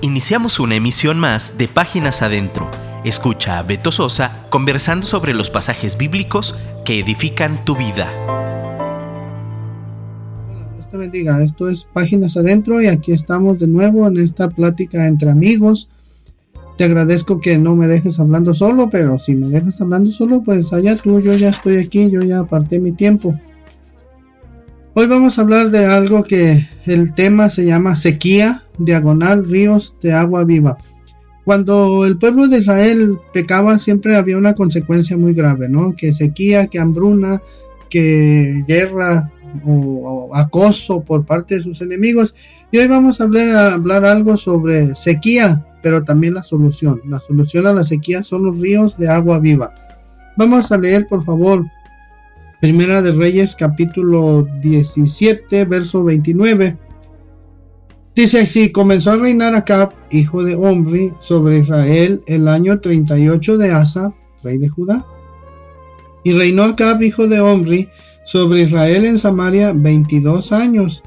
Iniciamos una emisión más de Páginas Adentro. Escucha a Beto Sosa conversando sobre los pasajes bíblicos que edifican tu vida. Dios te bendiga. Esto es Páginas Adentro y aquí estamos de nuevo en esta plática entre amigos. Te agradezco que no me dejes hablando solo, pero si me dejas hablando solo, pues allá tú, yo ya estoy aquí, yo ya aparté mi tiempo. Hoy vamos a hablar de algo que el tema se llama sequía, diagonal, ríos de agua viva. Cuando el pueblo de Israel pecaba siempre había una consecuencia muy grave, ¿no? Que sequía, que hambruna, que guerra o, acoso por parte de sus enemigos. Y hoy vamos a hablar, algo sobre sequía, pero también la solución. La solución a la sequía son los ríos de agua viva. Vamos a leer, por favor, Primera de Reyes capítulo 17, verso 29. Dice así, comenzó a reinar Acab, hijo de Omri, sobre Israel el año 38 de Asa, rey de Judá. Y reinó Acab, hijo de Omri, sobre Israel en Samaria 22 años.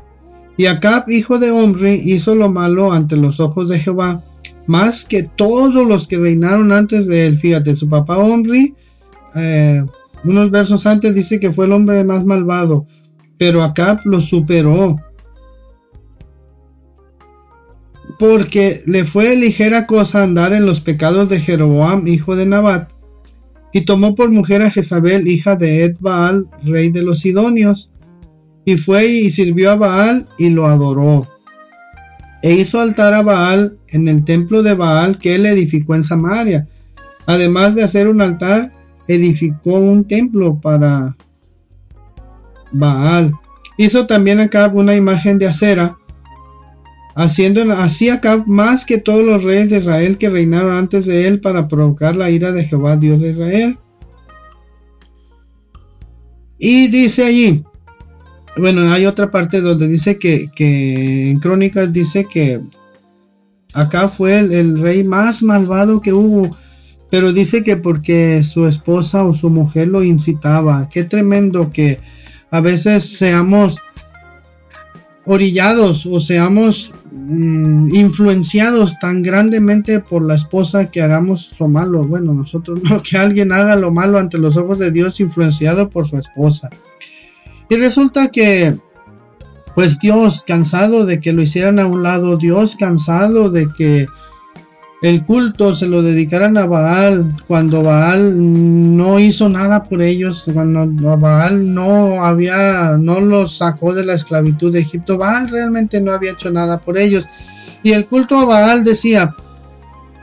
Y Acab, hijo de Omri, hizo lo malo ante los ojos de Jehová, más que todos los que reinaron antes de él. Fíjate, su papá Omri eh, unos versos antes dice que fue el hombre más malvado, pero Acab lo superó. Porque le fue ligera cosa andar en los pecados de Jeroboam, hijo de Nabat, y tomó por mujer a Jezabel, hija de Ed Baal, rey de los Sidonios, y fue y sirvió a Baal y lo adoró. E hizo altar a Baal en el templo de Baal que él edificó en Samaria, además de hacer un altar edificó un templo para Baal. Hizo también acá una imagen de acera, haciendo así acá más que todos los reyes de Israel que reinaron antes de él para provocar la ira de Jehová Dios de Israel. Y dice allí, bueno, hay otra parte donde dice que, en Crónicas dice que acá fue el rey más malvado que hubo pero dice que porque su esposa o su mujer lo incitaba. Qué tremendo que a veces seamos orillados o seamos mm, influenciados tan grandemente por la esposa que hagamos lo malo. Bueno, nosotros no, que alguien haga lo malo ante los ojos de Dios influenciado por su esposa. Y resulta que, pues Dios, cansado de que lo hicieran a un lado, Dios cansado de que el culto se lo dedicaran a Baal cuando Baal no hizo nada por ellos, cuando Baal no había, no los sacó de la esclavitud de Egipto, Baal realmente no había hecho nada por ellos. Y el culto a Baal decía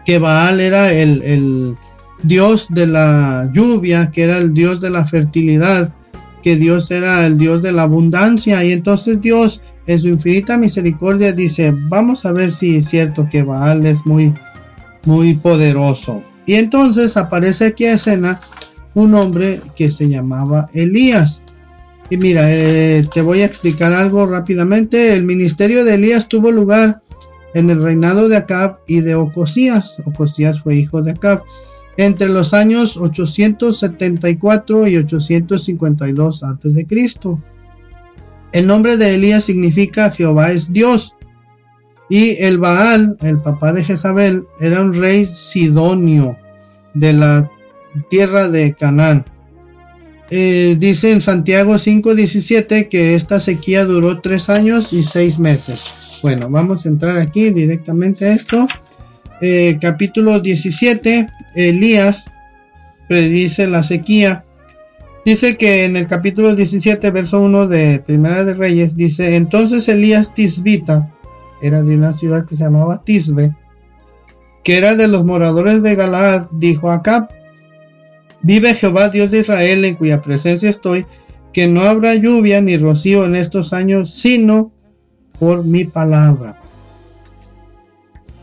que Baal era el, el dios de la lluvia, que era el dios de la fertilidad, que Dios era el dios de la abundancia. Y entonces Dios, en su infinita misericordia, dice, vamos a ver si es cierto que Baal es muy muy poderoso. Y entonces aparece aquí a escena un hombre que se llamaba Elías. Y mira, eh, te voy a explicar algo rápidamente. El ministerio de Elías tuvo lugar en el reinado de Acab y de Ocosías. Ocosías fue hijo de Acab. Entre los años 874 y 852 a.C. El nombre de Elías significa Jehová es Dios. Y el Baal, el papá de Jezabel, era un rey sidonio de la tierra de Canaán. Eh, dice en Santiago 5:17 que esta sequía duró tres años y seis meses. Bueno, vamos a entrar aquí directamente a esto. Eh, capítulo 17, Elías predice la sequía. Dice que en el capítulo 17, verso 1 de Primera de Reyes, dice, entonces Elías Tisbita, era de una ciudad que se llamaba Tisbe, que era de los moradores de Galaad, dijo acá, vive Jehová Dios de Israel en cuya presencia estoy, que no habrá lluvia ni rocío en estos años, sino por mi palabra.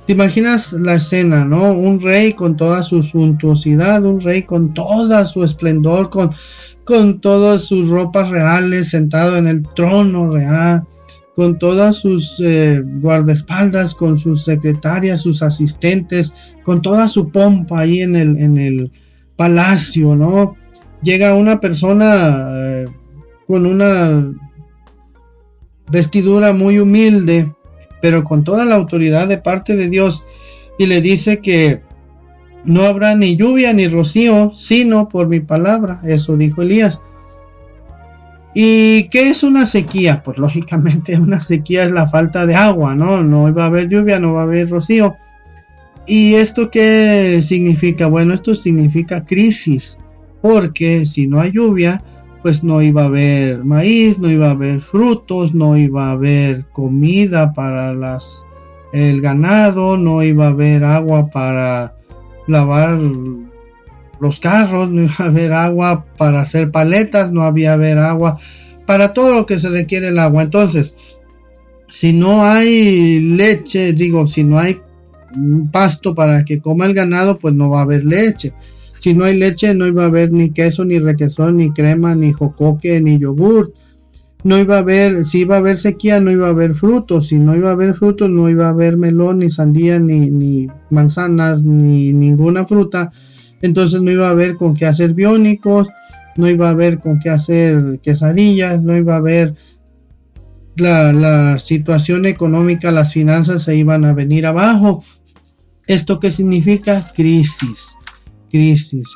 ¿Te imaginas la escena, no? Un rey con toda su suntuosidad, un rey con toda su esplendor, con, con todas sus ropas reales, sentado en el trono real, con todas sus eh, guardaespaldas, con sus secretarias, sus asistentes, con toda su pompa ahí en el, en el palacio, ¿no? Llega una persona eh, con una vestidura muy humilde pero con toda la autoridad de parte de Dios, y le dice que no habrá ni lluvia ni rocío, sino por mi palabra. Eso dijo Elías. ¿Y qué es una sequía? Pues lógicamente una sequía es la falta de agua, ¿no? No va a haber lluvia, no va a haber rocío. ¿Y esto qué significa? Bueno, esto significa crisis, porque si no hay lluvia, pues no iba a haber maíz, no iba a haber frutos, no iba a haber comida para las el ganado, no iba a haber agua para lavar los carros, no iba a haber agua para hacer paletas, no había haber agua para todo lo que se requiere el agua. Entonces, si no hay leche, digo, si no hay pasto para que coma el ganado, pues no va a haber leche. Si no hay leche, no iba a haber ni queso, ni requesón, ni crema, ni jocoque, ni yogur. No iba a haber, si iba a haber sequía, no iba a haber frutos. Si no iba a haber frutos, no iba a haber melón, ni sandía, ni, ni manzanas, ni ninguna fruta entonces no iba a haber con qué hacer biónicos, no iba a haber con qué hacer quesadillas, no iba a haber la, situación económica, las finanzas se iban a venir abajo. ¿Esto qué significa? Crisis, crisis.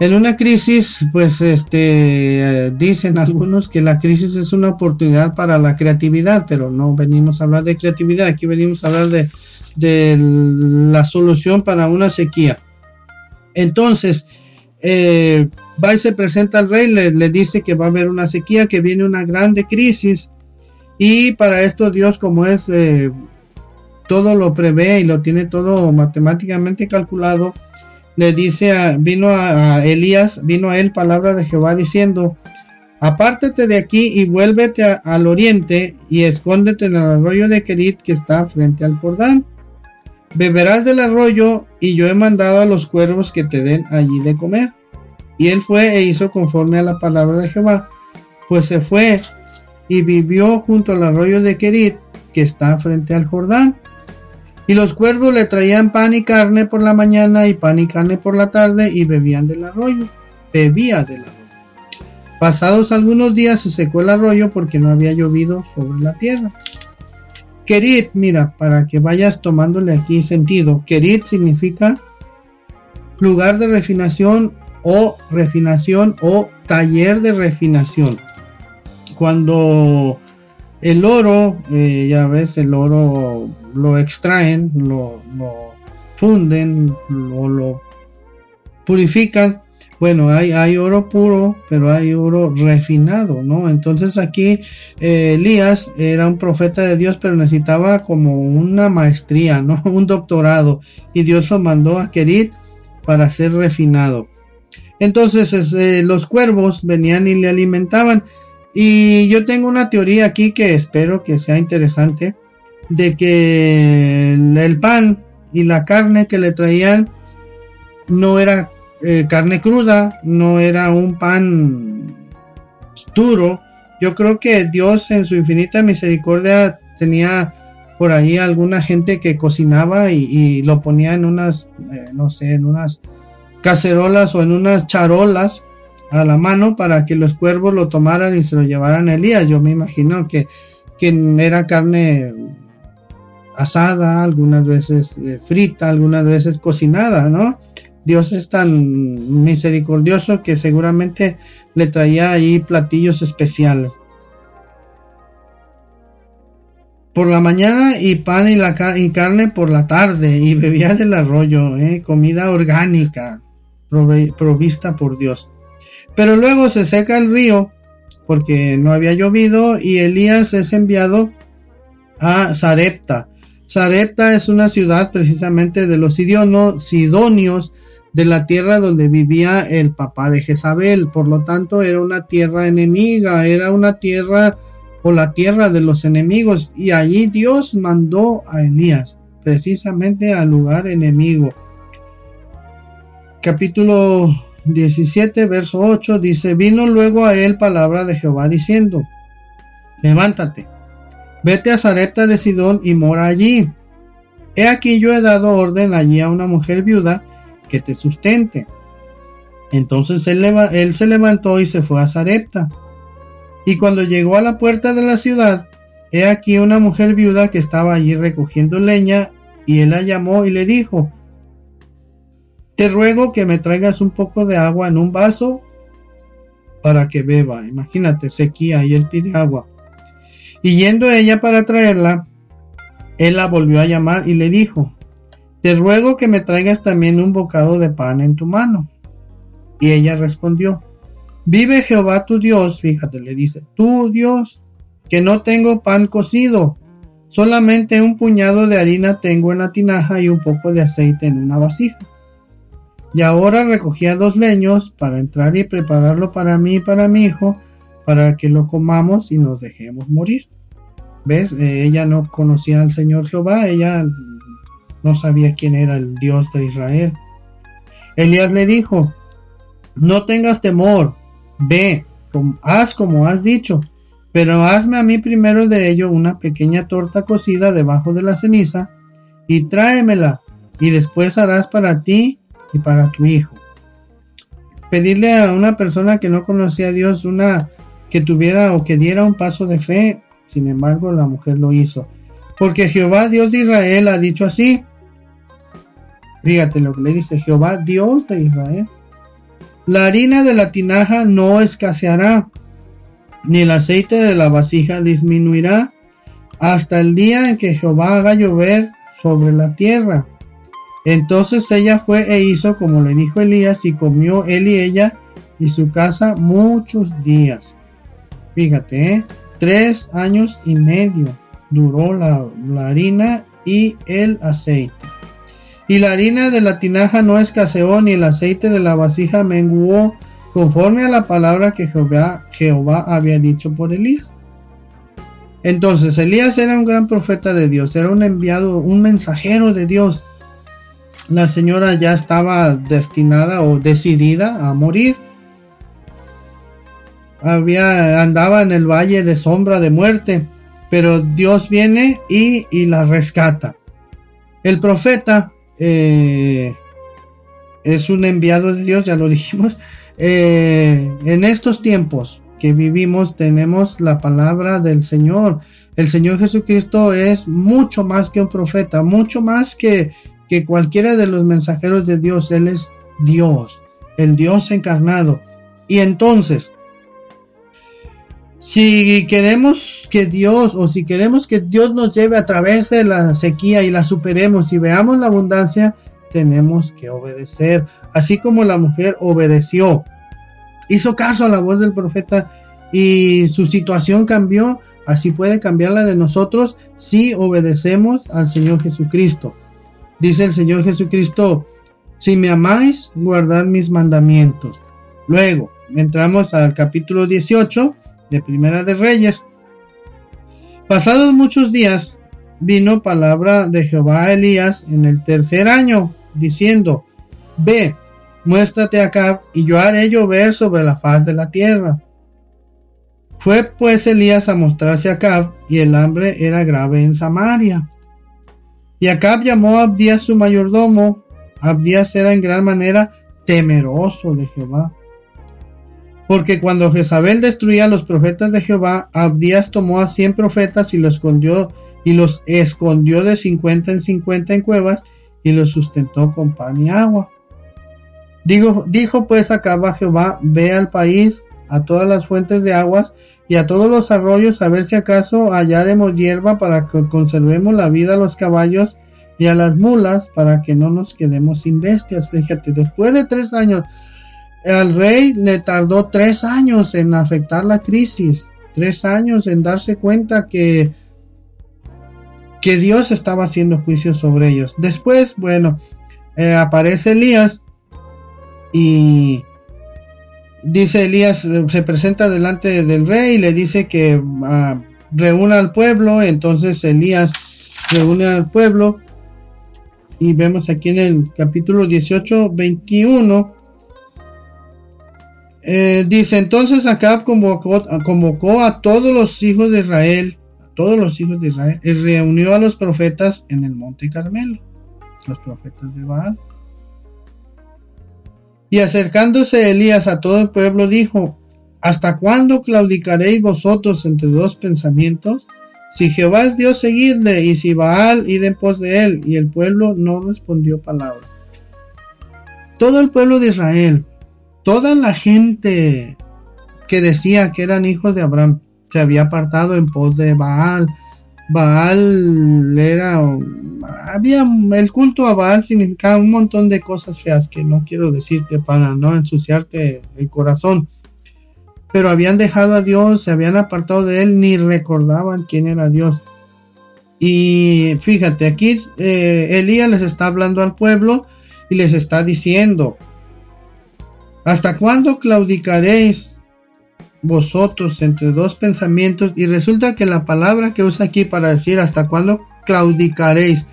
En una crisis, pues este, dicen algunos que la crisis es una oportunidad para la creatividad, pero no venimos a hablar de creatividad, aquí venimos a hablar de, de la solución para una sequía. Entonces, eh, va y se presenta al rey, le, dice que va a haber una sequía, que viene una grande crisis. Y para esto Dios, como es, eh, todo lo prevé y lo tiene todo matemáticamente calculado, le dice, a, vino a, Elías, vino a él palabra de Jehová diciendo, apártate de aquí y vuélvete al oriente y escóndete en el arroyo de Kerit que está frente al Jordán beberás del arroyo y yo he mandado a los cuervos que te den allí de comer. Y él fue e hizo conforme a la palabra de Jehová, pues se fue y vivió junto al arroyo de Kerit, que está frente al Jordán. Y los cuervos le traían pan y carne por la mañana y pan y carne por la tarde y bebían del arroyo. Bebía del arroyo. Pasados algunos días se secó el arroyo porque no había llovido sobre la tierra. Kerit, mira, para que vayas tomándole aquí sentido. Kerit significa lugar de refinación o refinación o taller de refinación. Cuando el oro, eh, ya ves, el oro lo extraen, lo, funden, lo, lo purifican bueno, hay, oro puro, pero hay oro refinado, ¿no? Entonces aquí eh, Elías era un profeta de Dios, pero necesitaba como una maestría, ¿no? Un doctorado. Y Dios lo mandó a Kerit para ser refinado. Entonces eh, los cuervos venían y le alimentaban. Y yo tengo una teoría aquí que espero que sea interesante, de que el pan y la carne que le traían no era eh, carne cruda, no era un pan duro. Yo creo que Dios en su infinita misericordia tenía por ahí alguna gente que cocinaba y, lo ponía en unas, eh, no sé, en unas cacerolas o en unas charolas a la mano para que los cuervos lo tomaran y se lo llevaran a Elías. Yo me imagino que, que era carne asada, algunas veces eh, frita, algunas veces cocinada, ¿no? Dios es tan misericordioso que seguramente le traía ahí platillos especiales. Por la mañana y pan y, la y carne por la tarde y bebía del arroyo, ¿eh? comida orgánica provista por Dios. Pero luego se seca el río porque no había llovido y Elías es enviado a Sarepta. Sarepta es una ciudad precisamente de los sidonios de la tierra donde vivía el papá de Jezabel. Por lo tanto, era una tierra enemiga, era una tierra o la tierra de los enemigos. Y allí Dios mandó a Elías, precisamente al lugar enemigo. Capítulo 17, verso 8 dice, vino luego a él palabra de Jehová diciendo, levántate, vete a Zarepta de Sidón y mora allí. He aquí yo he dado orden allí a una mujer viuda que te sustente. Entonces él, se levantó y se fue a Zarepta. Y cuando llegó a la puerta de la ciudad, he aquí una mujer viuda que estaba allí recogiendo leña, y él la llamó y le dijo, te ruego que me traigas un poco de agua en un vaso para que beba. Imagínate, sequía y él pide agua. Y yendo ella para traerla, él la volvió a llamar y le dijo, te ruego que me traigas también un bocado de pan en tu mano. Y ella respondió, vive Jehová tu Dios, fíjate, le dice, tu Dios, que no tengo pan cocido, solamente un puñado de harina tengo en la tinaja y un poco de aceite en una vasija. Y ahora recogía dos leños para entrar y prepararlo para mí y para mi hijo, para que lo comamos y nos dejemos morir. ¿Ves? Eh, ella no conocía al Señor Jehová, ella no sabía quién era el Dios de Israel. Elías le dijo, no tengas temor, ve, haz como has dicho, pero hazme a mí primero de ello una pequeña torta cocida debajo de la ceniza y tráemela, y después harás para ti y para tu hijo. Pedirle a una persona que no conocía a Dios una que tuviera o que diera un paso de fe, sin embargo la mujer lo hizo. Porque Jehová Dios de Israel ha dicho así. Fíjate lo que le dice Jehová Dios de Israel. La harina de la tinaja no escaseará, ni el aceite de la vasija disminuirá, hasta el día en que Jehová haga llover sobre la tierra. Entonces ella fue e hizo como le dijo Elías y comió él y ella y su casa muchos días. Fíjate, ¿eh? tres años y medio duró la, harina y el aceite. Y la harina de la tinaja no escaseó ni el aceite de la vasija menguó conforme a la palabra que Jehová, había dicho por Elías. Entonces Elías era un gran profeta de Dios, era un enviado, un mensajero de Dios la señora ya estaba destinada o decidida a morir. Había, andaba en el valle de sombra de muerte, pero Dios viene y, la rescata. El profeta eh, es un enviado de Dios, ya lo dijimos. Eh, en estos tiempos que vivimos tenemos la palabra del Señor. El Señor Jesucristo es mucho más que un profeta, mucho más que, que cualquiera de los mensajeros de Dios, Él es Dios, el Dios encarnado. Y entonces, si queremos que Dios o si queremos que Dios nos lleve a través de la sequía y la superemos y veamos la abundancia, tenemos que obedecer, así como la mujer obedeció, hizo caso a la voz del profeta y su situación cambió, así puede cambiar la de nosotros si obedecemos al Señor Jesucristo. Dice el Señor Jesucristo, si me amáis, guardad mis mandamientos. Luego, entramos al capítulo 18 de Primera de Reyes. Pasados muchos días, vino palabra de Jehová a Elías en el tercer año, diciendo, Ve, muéstrate acá, y yo haré llover sobre la faz de la tierra. Fue pues Elías a mostrarse a Acab, y el hambre era grave en Samaria. Y Acab llamó a Abdías su mayordomo. Abdías era en gran manera temeroso de Jehová. Porque cuando Jezabel destruía a los profetas de Jehová, Abdías tomó a cien profetas y los escondió de cincuenta en cincuenta en cuevas y los sustentó con pan y agua. Dijo pues Acab a Jehová, ve al país, a todas las fuentes de aguas y a todos los arroyos a ver si acaso hallaremos hierba para que conservemos la vida a los caballos y a las mulas para que no nos quedemos sin bestias. Fíjate, después de tres años, al rey le tardó tres años en afectar la crisis, tres años en darse cuenta que, que Dios estaba haciendo juicio sobre ellos. Después, bueno, eh, aparece Elías y dice Elías, eh, se presenta delante del rey y le dice que ah, reúna al pueblo, entonces Elías reúne al pueblo y vemos aquí en el capítulo 18, 21, eh, dice entonces Acab convocó, convocó a todos los hijos de Israel, a todos los hijos de Israel, y reunió a los profetas en el monte Carmelo, los profetas de Baal. Y acercándose Elías a todo el pueblo dijo, ¿Hasta cuándo claudicaréis vosotros entre dos pensamientos? Si Jehová es Dios, seguidle, y si Baal, id en pos de él. Y el pueblo no respondió palabra. Todo el pueblo de Israel, toda la gente que decía que eran hijos de Abraham, se había apartado en pos de Baal. Baal era había el culto a Baal significaba un montón de cosas feas que no quiero decirte para no ensuciarte el corazón pero habían dejado a Dios, se habían apartado de él, ni recordaban quién era Dios. Y fíjate, aquí eh, Elías les está hablando al pueblo y les está diciendo, ¿hasta cuándo claudicaréis vosotros entre dos pensamientos? Y resulta que la palabra que usa aquí para decir hasta cuándo claudicaréis,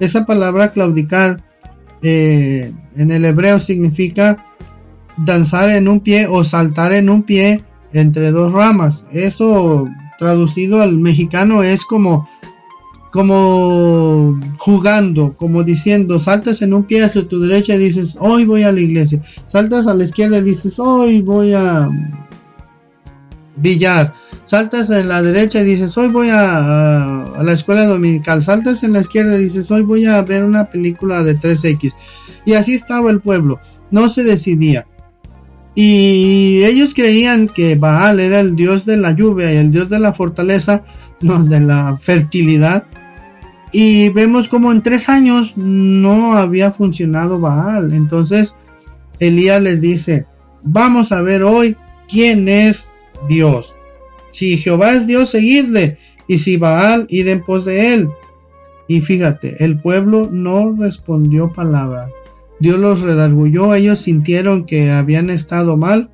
esa palabra claudicar eh, en el hebreo significa danzar en un pie o saltar en un pie entre dos ramas. Eso traducido al mexicano es como como jugando, como diciendo, saltas en un pie hacia tu derecha y dices, hoy voy a la iglesia. Saltas a la izquierda y dices, hoy voy a billar. Saltas en la derecha y dices, hoy voy a, a, la escuela dominical. Saltas en la izquierda y dices, hoy voy a ver una película de 3X. Y así estaba el pueblo. No se decidía. Y ellos creían que Baal era el dios de la lluvia y el dios de la fortaleza, no, de la fertilidad. Y vemos como en tres años no había funcionado Baal. Entonces Elías les dice, vamos a ver hoy quién es Dios. Si Jehová es Dios, seguidle. Y si Baal, id en pos de él. Y fíjate, el pueblo no respondió palabra. Dios los redargulló, ellos sintieron que habían estado mal,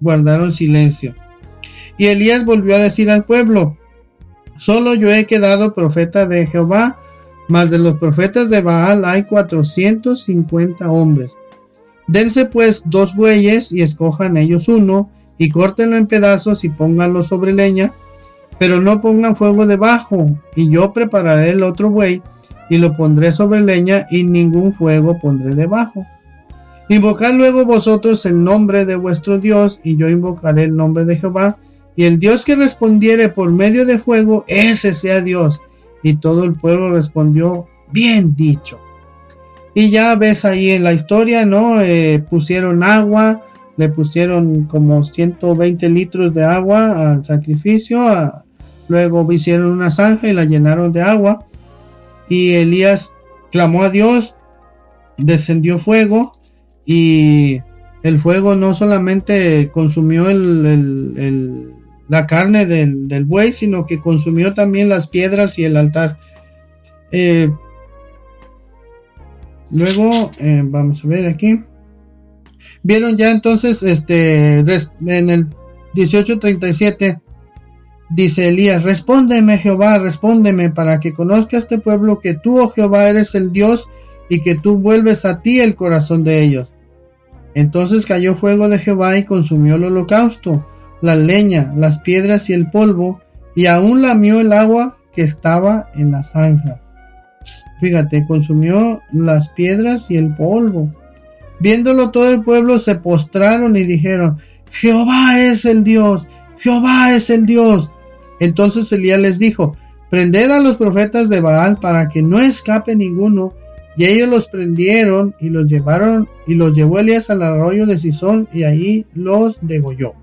guardaron silencio. Y Elías volvió a decir al pueblo, solo yo he quedado profeta de Jehová, mas de los profetas de Baal hay cuatrocientos cincuenta hombres. Dense pues dos bueyes y escojan ellos uno, y córtenlo en pedazos y pónganlo sobre leña, pero no pongan fuego debajo, y yo prepararé el otro buey, y lo pondré sobre leña y ningún fuego pondré debajo. Invocad luego vosotros el nombre de vuestro Dios y yo invocaré el nombre de Jehová y el Dios que respondiere por medio de fuego, ese sea Dios. Y todo el pueblo respondió, bien dicho. Y ya ves ahí en la historia, ¿no? Eh, pusieron agua, le pusieron como 120 litros de agua al sacrificio, luego hicieron una zanja y la llenaron de agua y Elías clamó a Dios, descendió fuego y el fuego no solamente consumió el, la carne del, buey, sino que consumió también las piedras y el altar. Eh, luego, eh, vamos a ver aquí. Vieron ya entonces, este, en el 1837, Dice Elías, respóndeme Jehová, respóndeme para que conozca este pueblo que tú, oh Jehová, eres el Dios y que tú vuelves a ti el corazón de ellos. Entonces cayó fuego de Jehová y consumió el holocausto, la leña, las piedras y el polvo, y aún lamió el agua que estaba en la zanja. Fíjate, consumió las piedras y el polvo. Viéndolo todo el pueblo se postraron y dijeron, Jehová es el Dios, Jehová es el Dios. Entonces Elías les dijo, prended a los profetas de Baal para que no escape ninguno. Y ellos los prendieron y los llevaron y los llevó Elías al arroyo de Sison y ahí los degolló.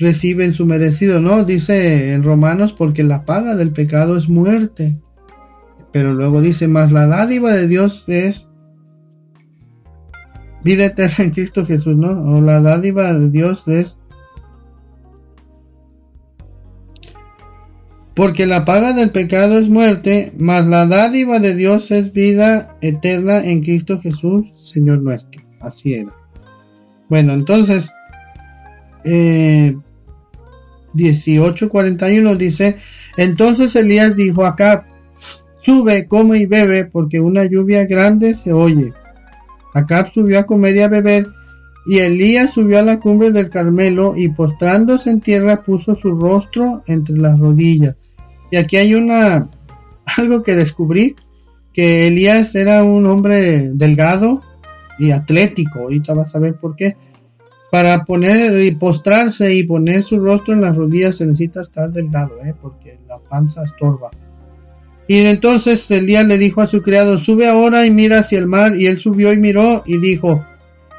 Reciben su merecido, ¿no? Dice en Romanos, porque la paga del pecado es muerte. Pero luego dice, más la dádiva de Dios es vida eterna en Cristo Jesús, ¿no? O la dádiva de Dios es Porque la paga del pecado es muerte, mas la dádiva de Dios es vida eterna en Cristo Jesús, Señor nuestro. Así era. Bueno, entonces, eh, 18:41 dice, entonces Elías dijo acá, sube, come y bebe, porque una lluvia grande se oye. Acá subió a comer y a beber, y Elías subió a la cumbre del Carmelo, y postrándose en tierra puso su rostro entre las rodillas. Y aquí hay una algo que descubrí que Elías era un hombre delgado y atlético. Ahorita vas a ver por qué. Para poner y postrarse y poner su rostro en las rodillas se necesita estar delgado, ¿eh? porque la panza estorba. Y entonces Elías le dijo a su criado, sube ahora y mira hacia el mar. Y él subió y miró y dijo,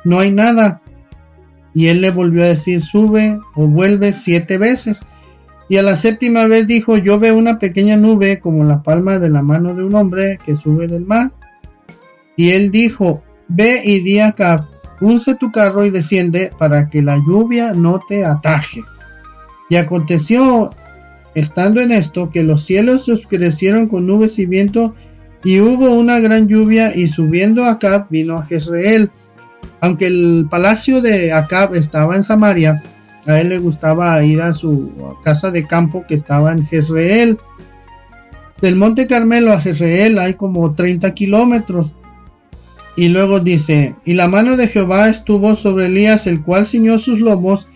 no hay nada. Y él le volvió a decir, sube o vuelve siete veces. Y a la séptima vez dijo, yo veo una pequeña nube como la palma de la mano de un hombre que sube del mar. Y él dijo, ve y di acá, unce tu carro y desciende para que la lluvia no te ataje. Y aconteció Estando en esto, que los cielos se oscurecieron con nubes y viento, y hubo una gran lluvia, y subiendo Acab vino a Jezreel. Aunque el palacio de Acab estaba en Samaria, a él le gustaba ir a su casa de campo que estaba en Jezreel. Del Monte Carmelo a Jezreel hay como 30 kilómetros. Y luego dice, y la mano de Jehová estuvo sobre Elías, el cual ciñó sus lomos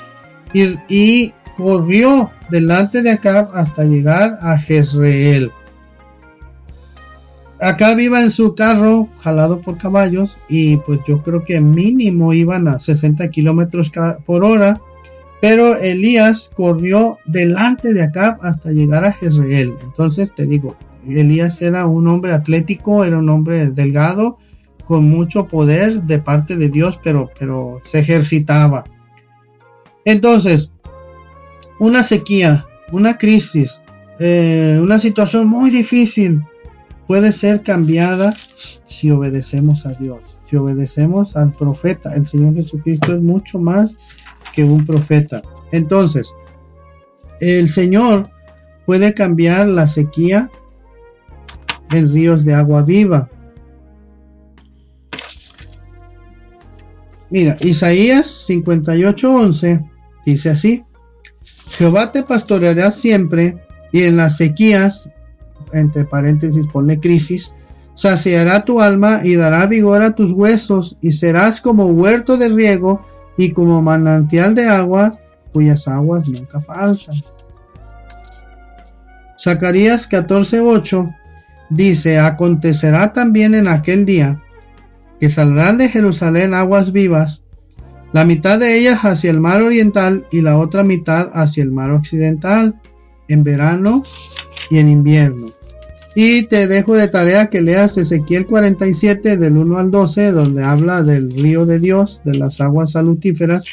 y, corrió delante de Acab hasta llegar a Jezreel. Acab iba en su carro jalado por caballos y pues yo creo que mínimo iban a 60 kilómetros por hora. Pero Elías corrió delante de Acab hasta llegar a Jezreel. Entonces te digo, Elías era un hombre atlético, era un hombre delgado, con mucho poder de parte de Dios, pero, pero se ejercitaba. Entonces, una sequía, una crisis, eh, una situación muy difícil puede ser cambiada si obedecemos a Dios, si obedecemos al profeta. El Señor Jesucristo es mucho más que un profeta. Entonces, el Señor puede cambiar la sequía en ríos de agua viva. Mira, Isaías 58:11 dice así: Jehová te pastoreará siempre y en las sequías, entre paréntesis pone crisis, saciará tu alma y dará vigor a tus huesos y serás como huerto de riego y como manantial de agua cuyas aguas nunca faltan. Zacarías 14:8 dice, acontecerá también en aquel día que saldrán de Jerusalén aguas vivas la mitad de ellas hacia el mar oriental y la otra mitad hacia el mar occidental, en verano y en invierno. Y te dejo de tarea que leas Ezequiel 47 del 1 al 12, donde habla del río de Dios, de las aguas salutíferas.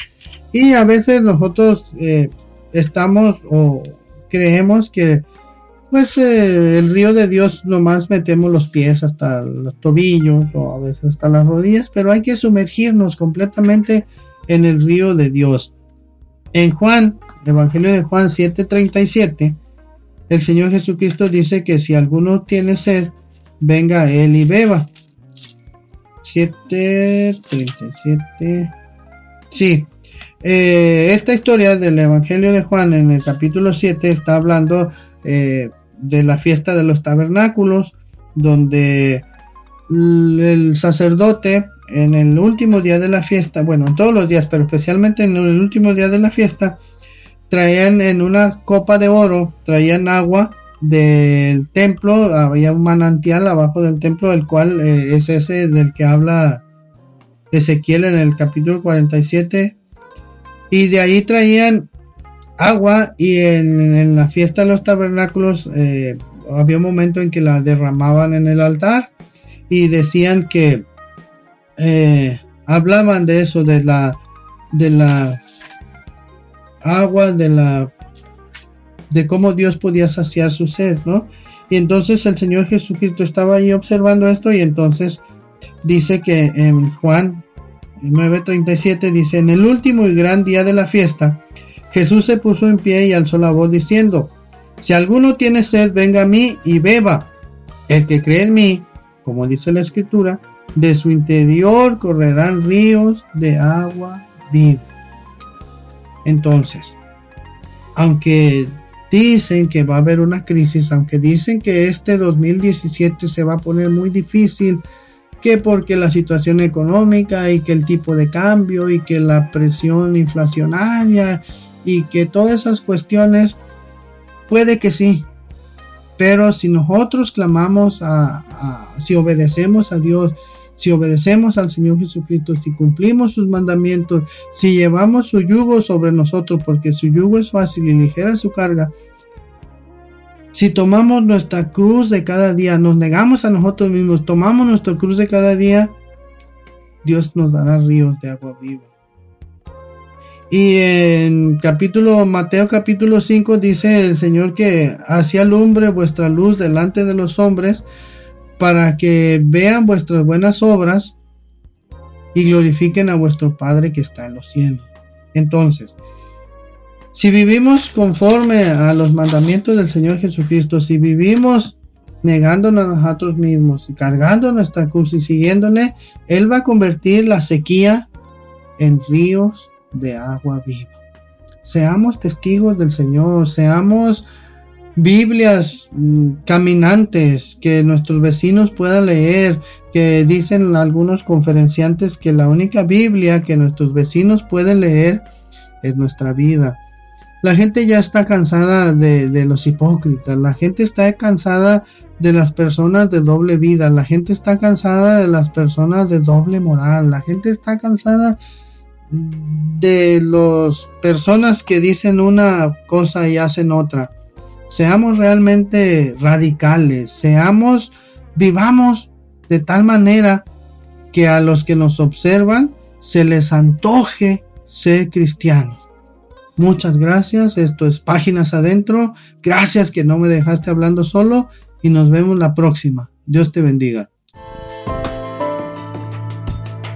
Y a veces nosotros eh, estamos o creemos que pues eh, el río de Dios nomás metemos los pies hasta los tobillos o a veces hasta las rodillas, pero hay que sumergirnos completamente en el río de Dios. En Juan, Evangelio de Juan 7:37, el Señor Jesucristo dice que si alguno tiene sed, venga él y beba. 7:37. Sí, eh, esta historia del Evangelio de Juan en el capítulo 7 está hablando eh, de la fiesta de los tabernáculos, donde el sacerdote en el último día de la fiesta, bueno, en todos los días, pero especialmente en el último día de la fiesta, traían en una copa de oro, traían agua del templo, había un manantial abajo del templo, el cual eh, es ese del que habla Ezequiel en el capítulo 47, y de ahí traían agua y en, la fiesta de los tabernáculos eh, había un momento en que la derramaban en el altar y decían que eh, hablaban de eso, de la, de la agua, de la, de cómo Dios podía saciar su sed, ¿no? Y entonces el Señor Jesucristo estaba ahí observando esto y entonces dice que en Juan 9:37 dice, en el último y gran día de la fiesta, Jesús se puso en pie y alzó la voz diciendo, si alguno tiene sed, venga a mí y beba. El que cree en mí, como dice la escritura, de su interior correrán ríos de agua viva. Entonces, aunque dicen que va a haber una crisis, aunque dicen que este 2017 se va a poner muy difícil, que porque la situación económica y que el tipo de cambio y que la presión inflacionaria y que todas esas cuestiones, puede que sí, pero si nosotros clamamos a, si obedecemos a Dios, si obedecemos al Señor Jesucristo, si cumplimos sus mandamientos, si llevamos su yugo sobre nosotros, porque su yugo es fácil y ligera su carga, si tomamos nuestra cruz de cada día, nos negamos a nosotros mismos, tomamos nuestra cruz de cada día, Dios nos dará ríos de agua viva. Y en capítulo Mateo capítulo 5 dice el Señor que hacía alumbre vuestra luz delante de los hombres para que vean vuestras buenas obras y glorifiquen a vuestro Padre que está en los cielos. Entonces, si vivimos conforme a los mandamientos del Señor Jesucristo, si vivimos negándonos a nosotros mismos y cargando nuestra cruz y siguiéndole, Él va a convertir la sequía en ríos de agua viva. Seamos testigos del Señor, seamos Biblias mm, caminantes que nuestros vecinos puedan leer, que dicen algunos conferenciantes que la única Biblia que nuestros vecinos pueden leer es nuestra vida. La gente ya está cansada de, de, los hipócritas, la gente está cansada de las personas de doble vida, la gente está cansada de las personas de doble moral, la gente está cansada de las personas que dicen una cosa y hacen otra. Seamos realmente radicales, seamos, vivamos de tal manera que a los que nos observan se les antoje ser cristianos. Muchas gracias, esto es Páginas Adentro. Gracias que no me dejaste hablando solo y nos vemos la próxima. Dios te bendiga.